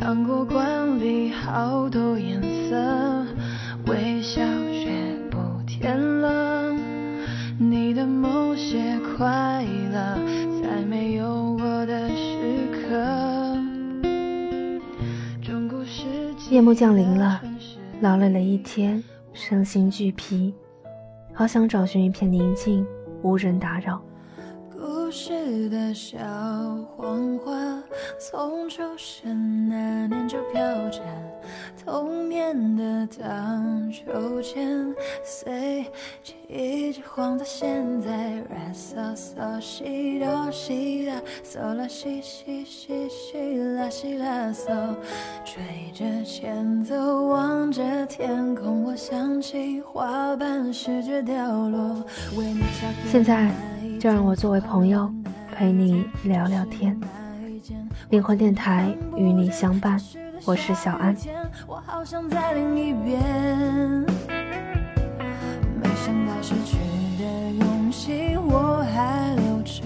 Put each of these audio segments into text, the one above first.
糖果罐里好多颜色，微笑却不甜了。你的某些快乐，在没有我的时刻。夜幕降临了劳累了一天，身心俱疲，好想找寻一片宁静，无人打扰。故事的小黄花，从出生那年就飘着童年的荡秋千，随记忆直晃到现在。ra so so 西哆西啦嗦啦西西西西啦西啦嗦，吹着前奏，望着天空，我想起花瓣试着掉落，为你下课现在就让我作为朋友陪你聊聊天。灵魂电台与你相伴，我是小安。我好想在另一边，没想到失去的勇气我还留着，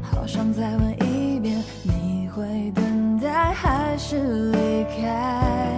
好想再问一遍，你会等待还是离开？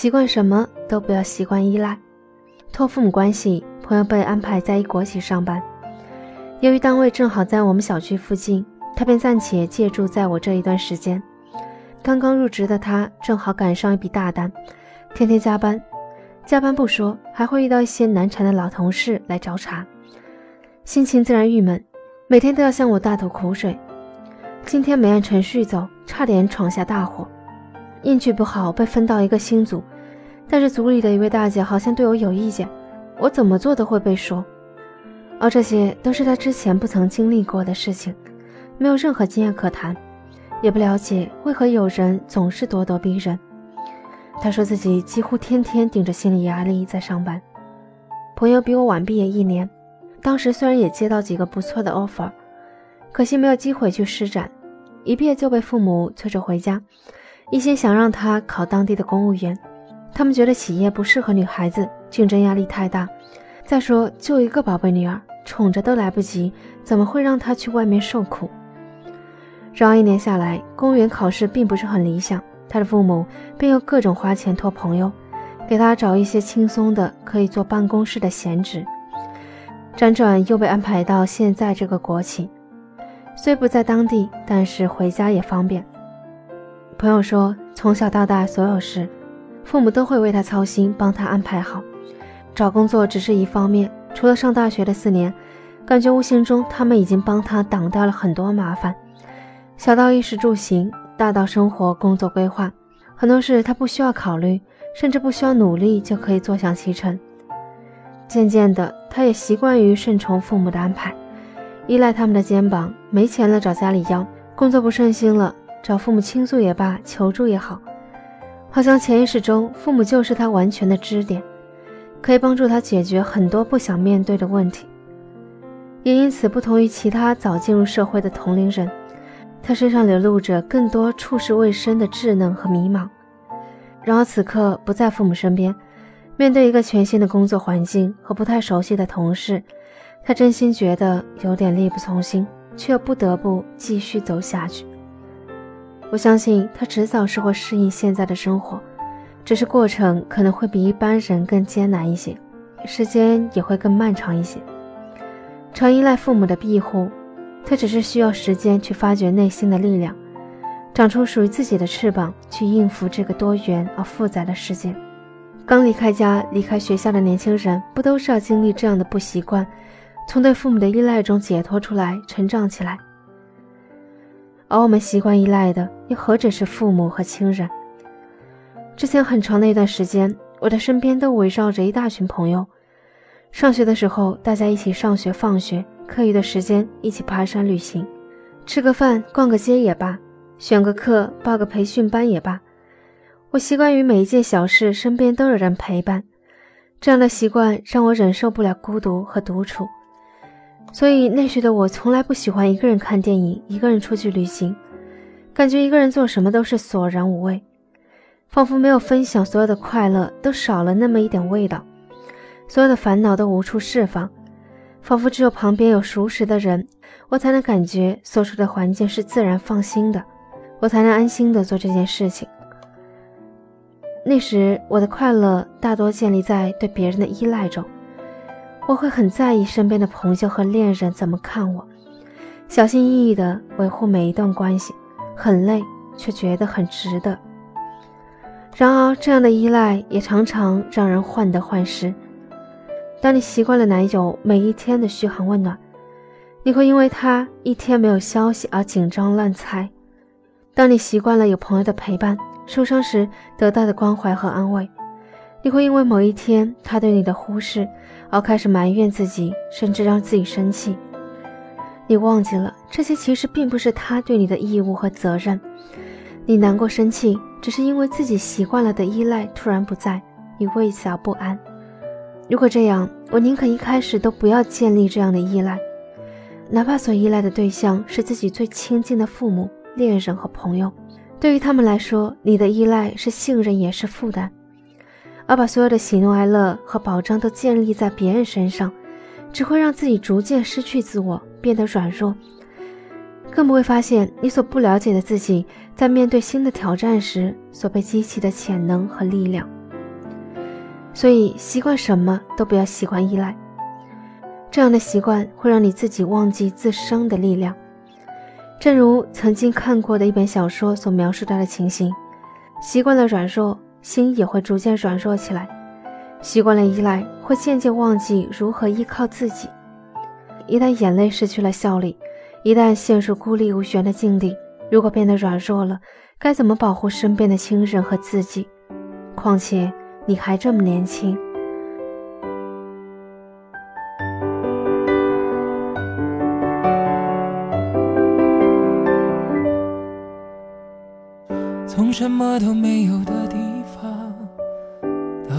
习惯什么都不要习惯依赖。托父母关系，朋友被安排在一国企上班，由于单位正好在我们小区附近，他便暂且借住在我这一段时间。刚刚入职的他正好赶上一笔大单，天天加班，加班不说，还会遇到一些难缠的老同事来找茬，心情自然郁闷，每天都要向我大吐苦水。今天没按程序走，差点闯下大祸。运气不好被分到一个新组，但是组里的一位大姐好像对我有意见，我怎么做都会被说。而这些都是她之前不曾经历过的事情，没有任何经验可谈，也不了解为何有人总是咄咄逼人。她说自己几乎天天顶着心理压力在上班。朋友比我晚毕业一年，当时虽然也接到几个不错的 offer，可惜没有机会去施展，一毕业就被父母催着回家。一心想让他考当地的公务员，他们觉得企业不适合女孩子，竞争压力太大。再说，就一个宝贝女儿，宠着都来不及，怎么会让她去外面受苦？然而一年下来，公务员考试并不是很理想，他的父母便用各种花钱托朋友，给他找一些轻松的可以坐办公室的闲职。辗转又被安排到现在这个国企，虽不在当地，但是回家也方便。朋友说，从小到大所有事，父母都会为他操心，帮他安排好。找工作只是一方面，除了上大学的四年，感觉无形中他们已经帮他挡掉了很多麻烦。小到衣食住行，大到生活工作规划，很多事他不需要考虑，甚至不需要努力就可以坐享其成。渐渐的，他也习惯于顺从父母的安排，依赖他们的肩膀，没钱了找家里要，工作不顺心了。找父母倾诉也罢，求助也好，好像潜意识中父母就是他完全的支点，可以帮助他解决很多不想面对的问题。也因此，不同于其他早进入社会的同龄人，他身上流露着更多处世未深的稚嫩和迷茫。然而此刻不在父母身边，面对一个全新的工作环境和不太熟悉的同事，他真心觉得有点力不从心，却又不得不继续走下去。我相信他迟早是会适应现在的生活，只是过程可能会比一般人更艰难一些，时间也会更漫长一些。常依赖父母的庇护，他只是需要时间去发掘内心的力量，长出属于自己的翅膀，去应付这个多元而复杂的世界。刚离开家、离开学校的年轻人，不都是要经历这样的不习惯，从对父母的依赖中解脱出来，成长起来？而我们习惯依赖的又何止是父母和亲人？之前很长的一段时间，我的身边都围绕着一大群朋友。上学的时候，大家一起上学放学，课余的时间一起爬山旅行，吃个饭、逛个街也罢，选个课、报个培训班也罢。我习惯于每一件小事身边都有人陪伴，这样的习惯让我忍受不了孤独和独处，所以那时的我从来不喜欢一个人看电影，一个人出去旅行，感觉一个人做什么都是索然无味，仿佛没有分享所有的快乐，都少了那么一点味道，所有的烦恼都无处释放，仿佛只有旁边有熟识的人，我才能感觉所处的环境是自然放心的，我才能安心的做这件事情。那时，我的快乐大多建立在对别人的依赖中。我会很在意身边的朋友和恋人怎么看我，小心翼翼地维护每一段关系，很累，却觉得很值得。然而，这样的依赖也常常让人患得患失。当你习惯了男友每一天的嘘寒问暖，你会因为他一天没有消息而紧张乱猜；当你习惯了有朋友的陪伴，受伤时得到的关怀和安慰，你会因为某一天他对你的忽视而开始埋怨自己，甚至让自己生气。你忘记了这些其实并不是他对你的义务和责任。你难过生气，只是因为自己习惯了的依赖突然不在，你为此而不安。如果这样，我宁可一开始都不要建立这样的依赖，哪怕所依赖的对象是自己最亲近的父母、恋人和朋友。对于他们来说，你的依赖是信任，也是负担；而把所有的喜怒哀乐和保障都建立在别人身上，只会让自己逐渐失去自我，变得软弱，更不会发现你所不了解的自己在面对新的挑战时所被激起的潜能和力量。所以，习惯什么都不要习惯依赖，这样的习惯会让你自己忘记自身的力量。正如曾经看过的一本小说所描述到的情形，习惯了软弱，心也会逐渐软弱起来；习惯了依赖，会渐渐忘记如何依靠自己。一旦眼泪失去了效力，一旦陷入孤立无援的境地，如果变得软弱了，该怎么保护身边的亲人和自己？况且你还这么年轻。从什么都没有的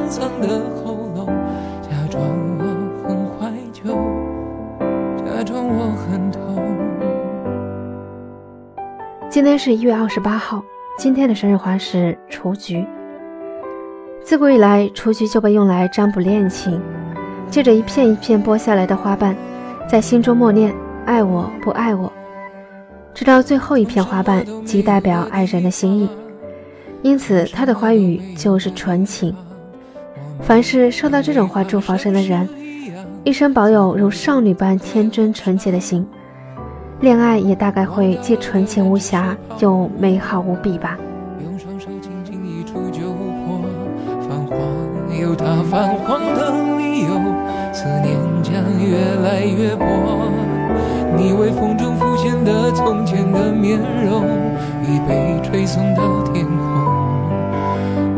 沧桑的喉咙，假装我很怀旧，假装我很痛。今天是一月二十八号，今天的生日花是雏菊。自古以来，雏菊就被用来占卜恋情，借着一片一片剥下来的花瓣，在心中默念：爱我不爱我。直到最后一片花瓣，即代表爱人的心意，因此他的花语就是纯情。凡是受到这种花祝福生的人，一生保有如少女般天真纯洁的心，恋爱也大概会既纯情无瑕又美好无比吧。用双手轻轻一触就破，泛黄有它泛黄的理由，思念将越来越薄。你微风中浮现的从前的面容，已被吹送到天空。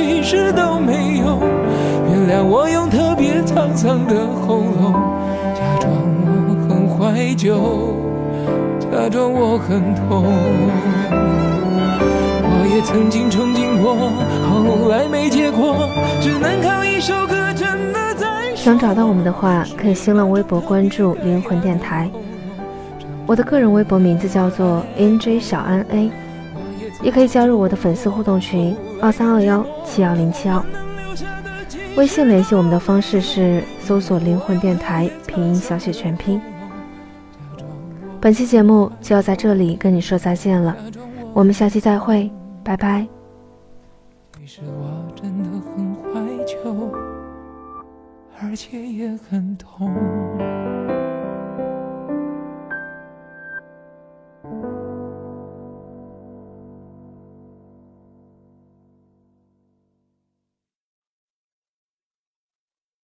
其实都没有。原谅我用特别沧桑的喉咙，假装我很怀旧。假装我很痛，我也曾经憧憬过，后来没结果，只能靠一首歌真的在。想找到我们的话，可以新浪微博关注灵魂电台，我的个人微博名字叫做 NJ 小安 A，也可以加入我的粉丝互动群二三二幺七幺零七二。微信联系我们的方式是搜索灵魂电台拼音小写全拼。本期节目就要在这里跟你说再见了，我们下期再会，拜拜。其实我真的很怀旧，而且也很痛。